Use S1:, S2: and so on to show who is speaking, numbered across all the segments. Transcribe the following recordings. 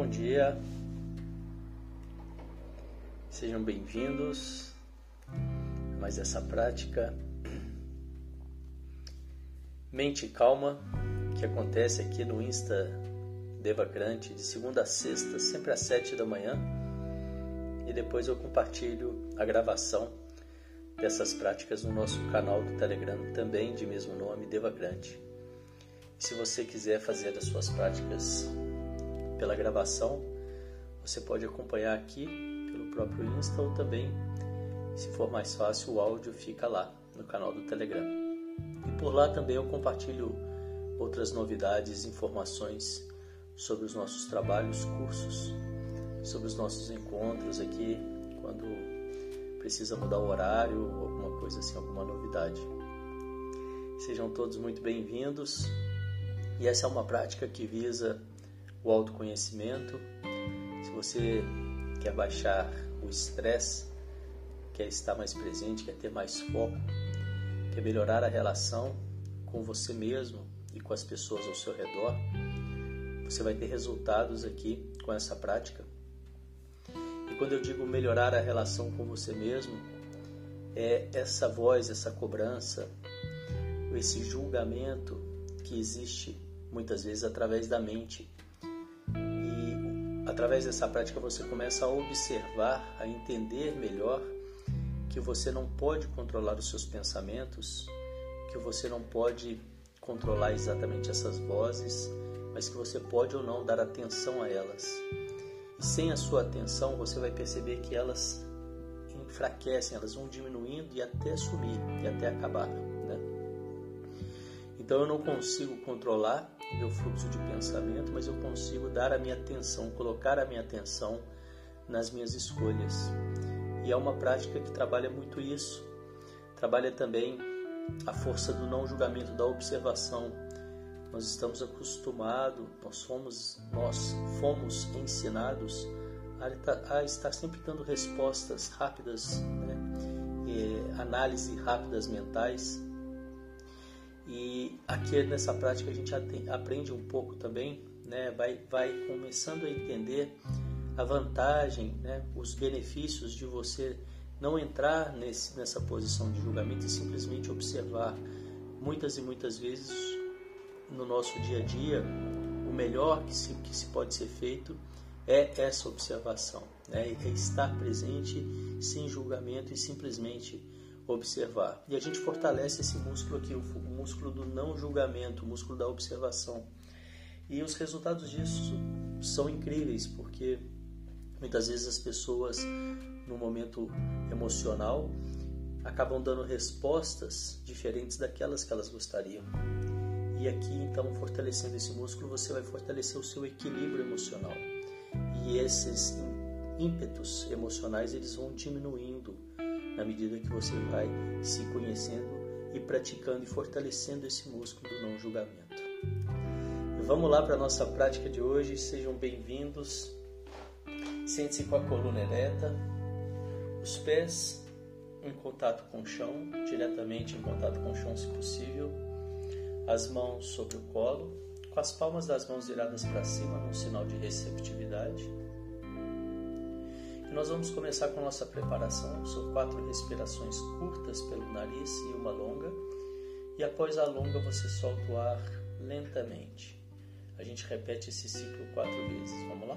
S1: Bom dia, sejam bem-vindos a mais essa prática. Mente Calma que acontece aqui no Insta Devacrante de segunda a sexta, sempre às sete da manhã. E depois eu compartilho a gravação dessas práticas no nosso canal do Telegram também de mesmo nome, Devacrante. Se você quiser fazer as suas práticas pela gravação, você pode acompanhar aqui pelo próprio Insta ou também, se for mais fácil, o áudio fica lá no canal do Telegram. E por lá também eu compartilho outras novidades, informações sobre os nossos trabalhos, cursos, sobre os nossos encontros aqui, quando precisa mudar o horário ou alguma coisa assim, alguma novidade. Sejam todos muito bem-vindos. E essa é uma prática que visa o autoconhecimento. Se você quer baixar o estresse, quer estar mais presente, quer ter mais foco, quer melhorar a relação com você mesmo e com as pessoas ao seu redor, você vai ter resultados aqui com essa prática. E quando eu digo melhorar a relação com você mesmo, é essa voz, essa cobrança, esse julgamento que existe muitas vezes através da mente Através dessa prática você começa a observar, a entender melhor que você não pode controlar os seus pensamentos, que você não pode controlar exatamente essas vozes, mas que você pode ou não dar atenção a elas. E sem a sua atenção, você vai perceber que elas enfraquecem, elas vão diminuindo e até sumir, e até acabar. Então eu não consigo controlar meu fluxo de pensamento, mas eu consigo dar a minha atenção, colocar a minha atenção nas minhas escolhas. E é uma prática que trabalha muito isso. Trabalha também a força do não julgamento, da observação. Nós estamos acostumados, nós fomos, nós fomos ensinados a, estar sempre dando respostas rápidas, né? e, análise rápidas mentais e aqui nessa prática a gente aprende um pouco também, né? vai, vai começando a entender a vantagem, né? os benefícios de você não entrar nesse, nessa posição de julgamento e simplesmente observar. Muitas e muitas vezes no nosso dia a dia, o melhor que se, que se pode ser feito é essa observação, né? é estar presente sem julgamento e simplesmente observar. E a gente fortalece esse músculo aqui, o músculo do não julgamento, o músculo da observação. E os resultados disso são incríveis, porque muitas vezes as pessoas, no momento emocional, acabam dando respostas diferentes daquelas que elas gostariam. E aqui, então, fortalecendo esse músculo, você vai fortalecer o seu equilíbrio emocional. E esses ímpetos emocionais, eles vão diminuindo na medida que você vai se conhecendo e praticando e fortalecendo esse músculo do não julgamento. Vamos lá para a nossa prática de hoje, sejam bem-vindos. Sente-se com a coluna ereta, os pés em contato com o chão, diretamente em contato com o chão se possível, as mãos sobre o colo, com as palmas das mãos viradas para cima, num sinal de receptividade e nós vamos começar com nossa preparação. São quatro respirações curtas pelo nariz e uma longa. E após a longa, você solta o ar lentamente. A gente repete esse ciclo quatro vezes. Vamos lá?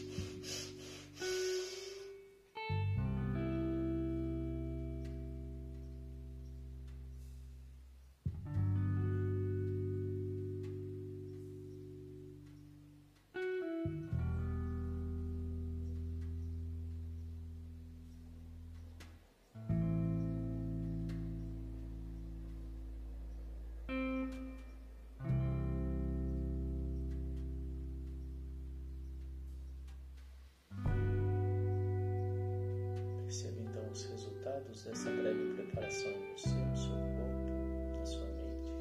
S1: Dessa breve preparação em você, no seu corpo, na sua mente.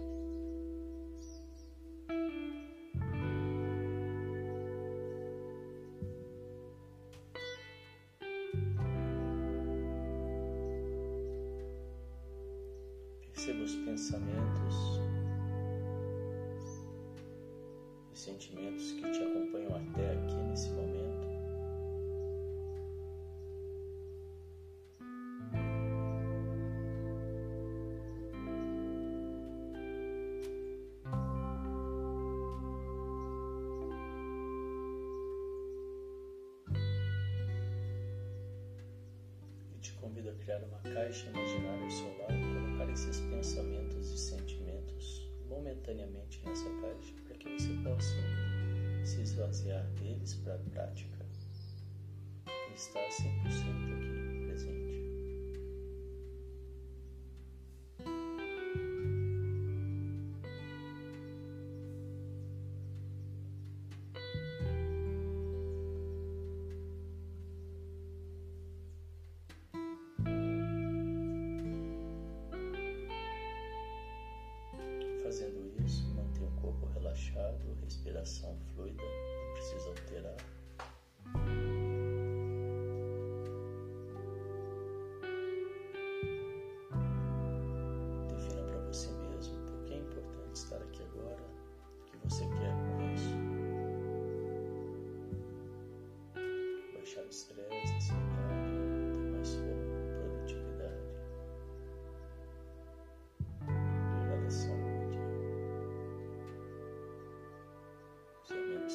S1: Perceba os pensamentos e sentimentos que convido a criar uma caixa imaginária ao seu lado e colocar esses pensamentos e sentimentos momentaneamente nessa caixa para que você possa se esvaziar deles para a prática. E estar 100%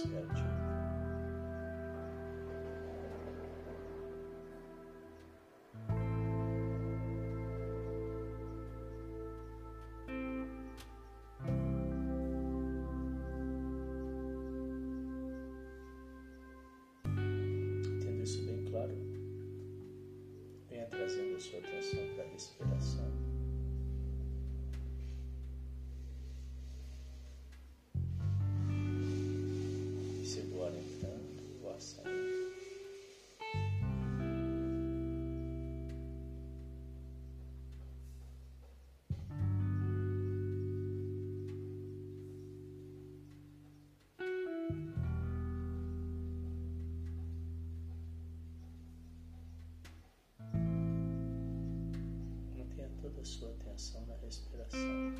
S1: Ser sua atenção na respiração.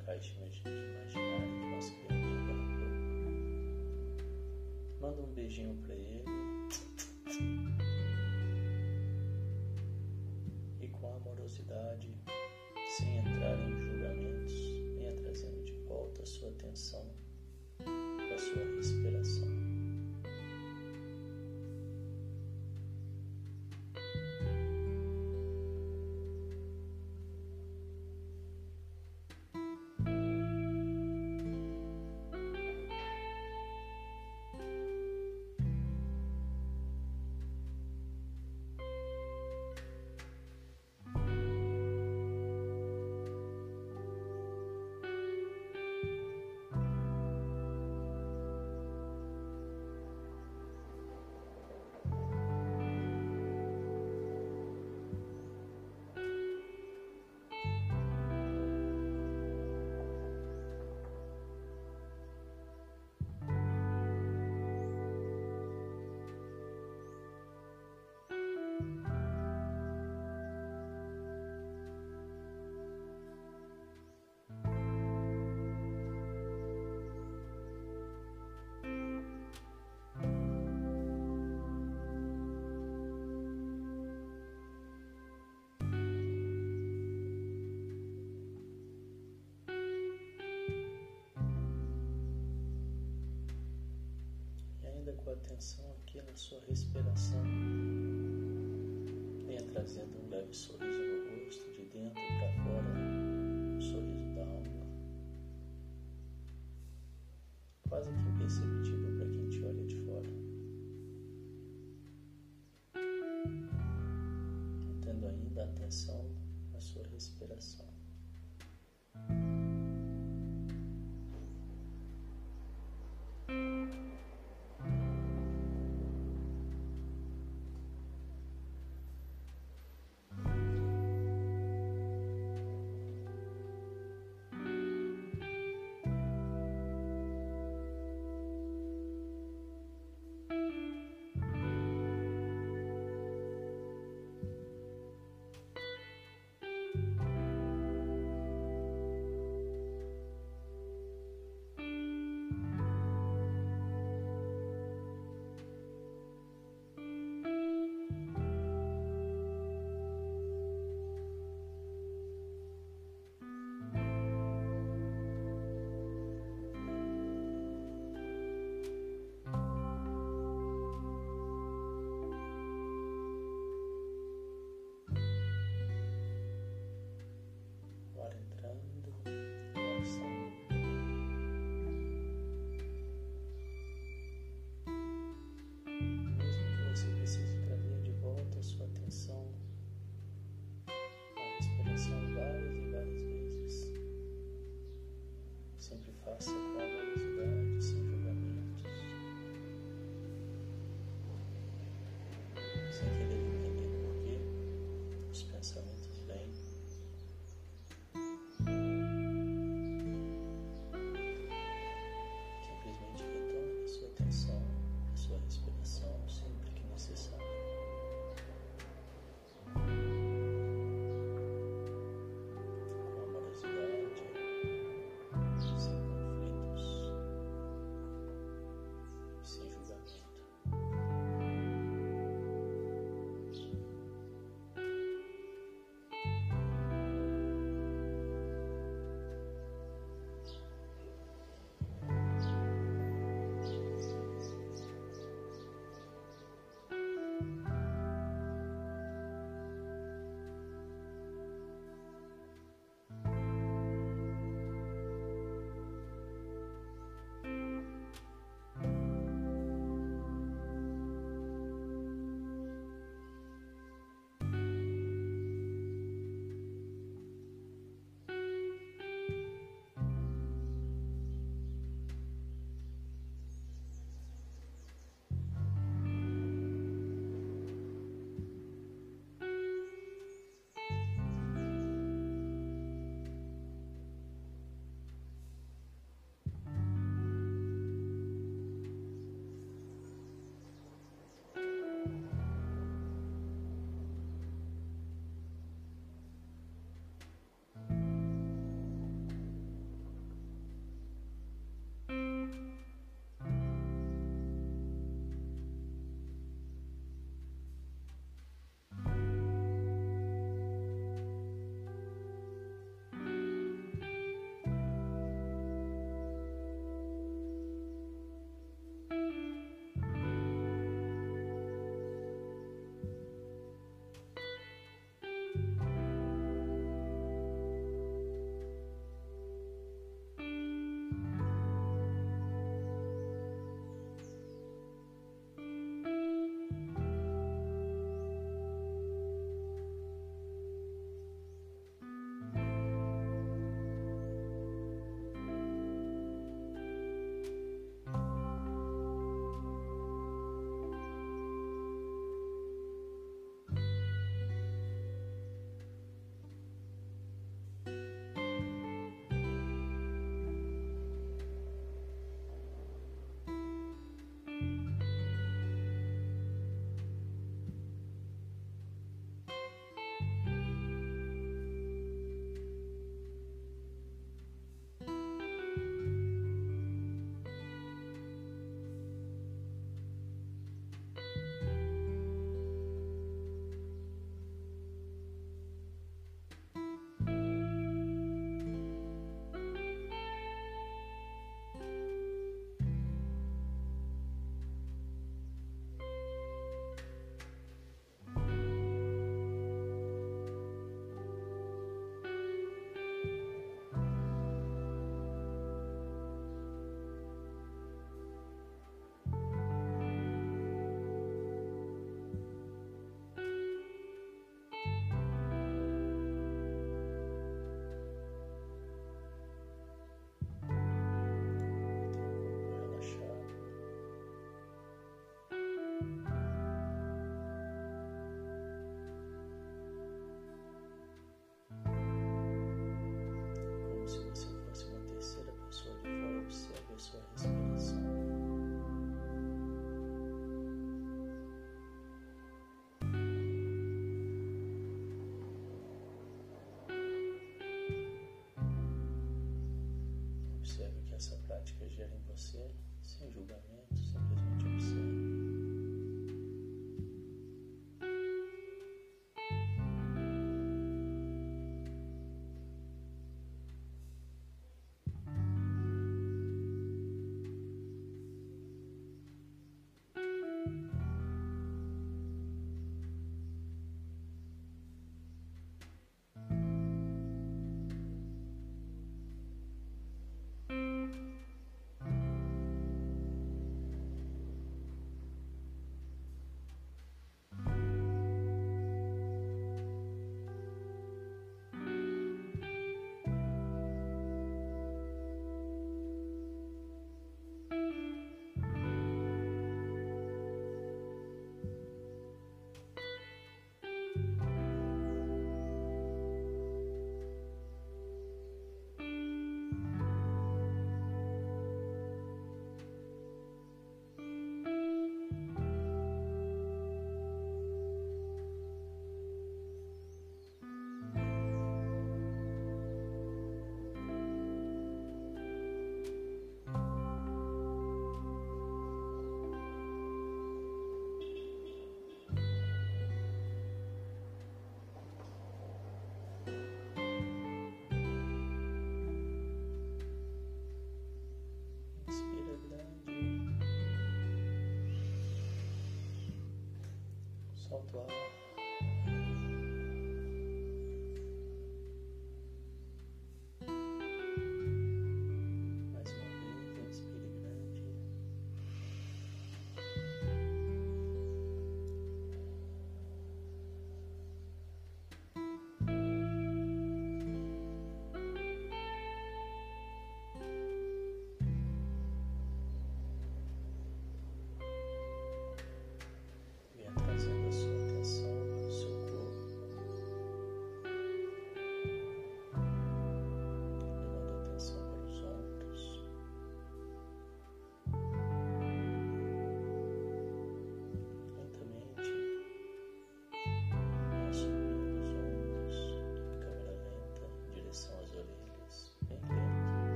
S1: Pensamento naquela caixa imagi- imaginária que agora há pouco. Manda um beijinho para ele. E com amorosidade, sem entrar em julgamentos, venha trazendo de volta a sua atenção atenção aqui na sua respiração. Venha trazendo um leve sorriso no rosto, de dentro para fora, um sorriso da alma. Quase que imperceptível para quem te olha de fora. Mantendo ainda atenção na sua respiração. Solta o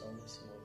S1: On this one.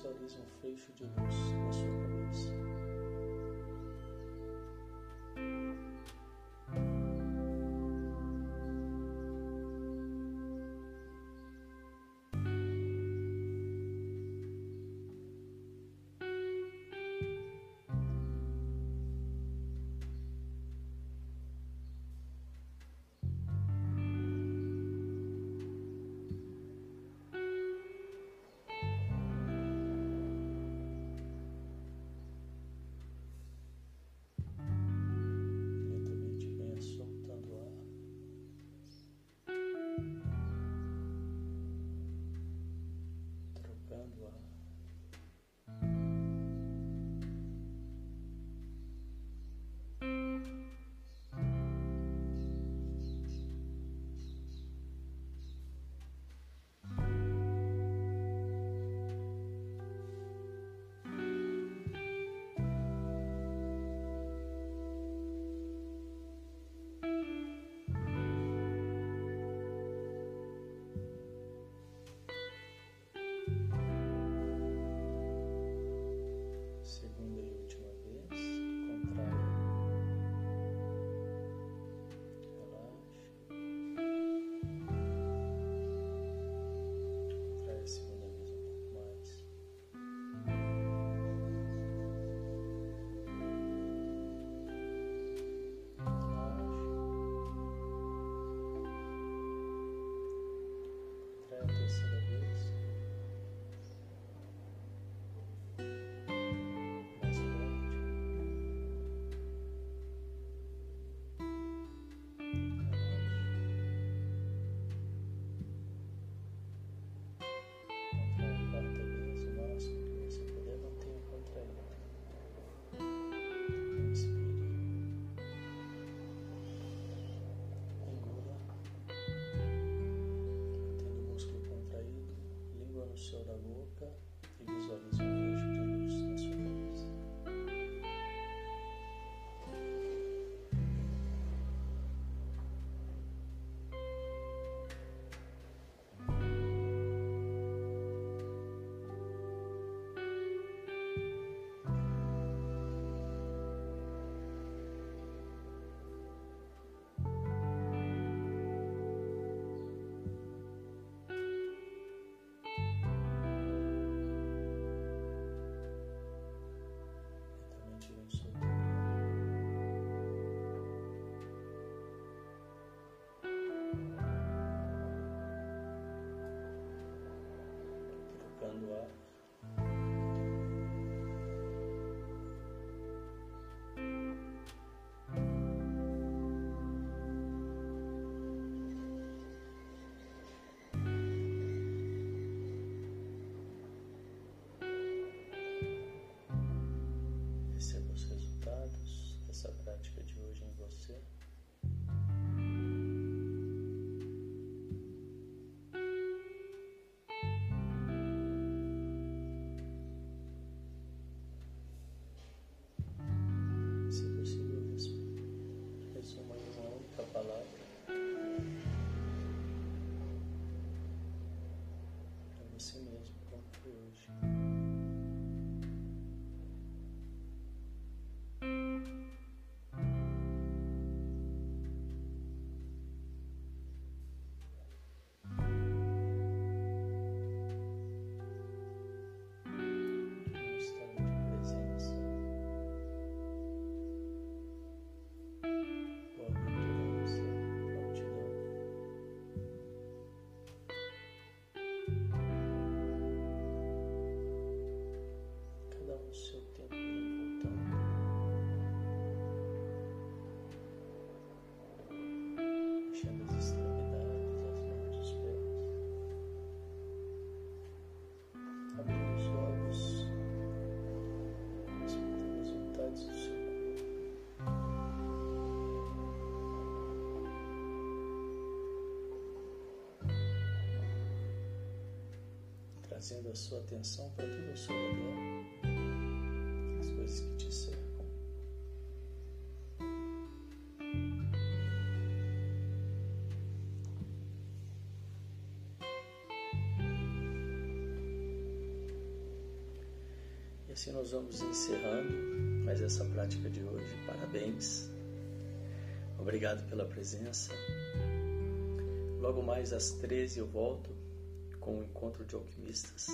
S1: Visualize um feixe de luz na sua cabeça. Trazendo a sua atenção para tudo ao seu redor, as coisas que te cercam. assim nós vamos encerrando mais essa prática de hoje. Parabéns. Obrigado pela presença. Logo mais às 13 eu volto com o encontro de alquimistas.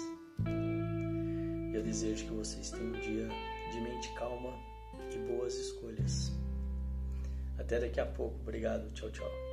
S1: Eu desejo que vocês tenham um dia de mente calma e boas escolhas. Até daqui a pouco. Obrigado. Tchau, tchau.